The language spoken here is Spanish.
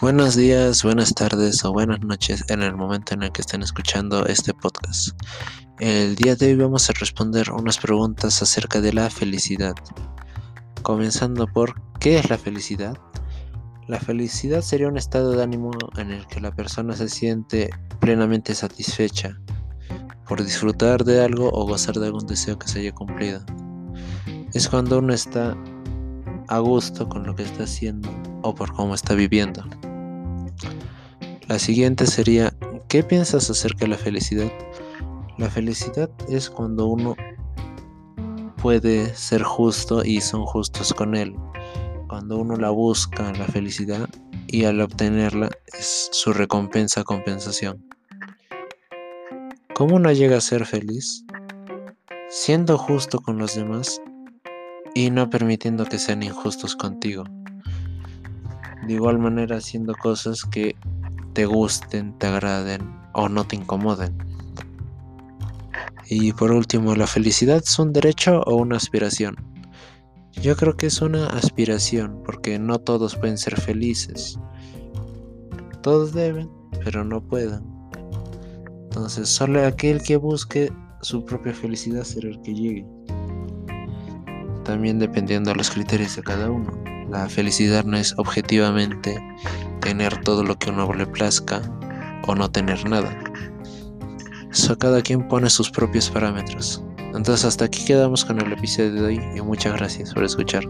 Buenos días, buenas tardes o buenas noches en el momento en el que estén escuchando este podcast. El día de hoy vamos a responder unas preguntas acerca de la felicidad. Comenzando por ¿qué es la felicidad? La felicidad sería un estado de ánimo en el que la persona se siente plenamente satisfecha por disfrutar de algo o gozar de algún deseo que se haya cumplido. Es cuando uno está a gusto con lo que está haciendo o por cómo está viviendo. La siguiente sería, ¿qué piensas acerca de la felicidad? La felicidad es cuando uno puede ser justo y son justos con él. Cuando uno la busca, la felicidad, y al obtenerla es su recompensa, compensación. ¿Cómo uno llega a ser feliz? Siendo justo con los demás y no permitiendo que sean injustos contigo. De igual manera haciendo cosas que te gusten, te agraden o no te incomoden. Y por último, ¿la felicidad es un derecho o una aspiración? Yo creo que es una aspiración porque no todos pueden ser felices. Todos deben, pero no pueden. Entonces, solo aquel que busque su propia felicidad será el que llegue también dependiendo de los criterios de cada uno. La felicidad no es objetivamente tener todo lo que uno le plazca o no tener nada. Eso cada quien pone sus propios parámetros. Entonces hasta aquí quedamos con el episodio de hoy y muchas gracias por escuchar.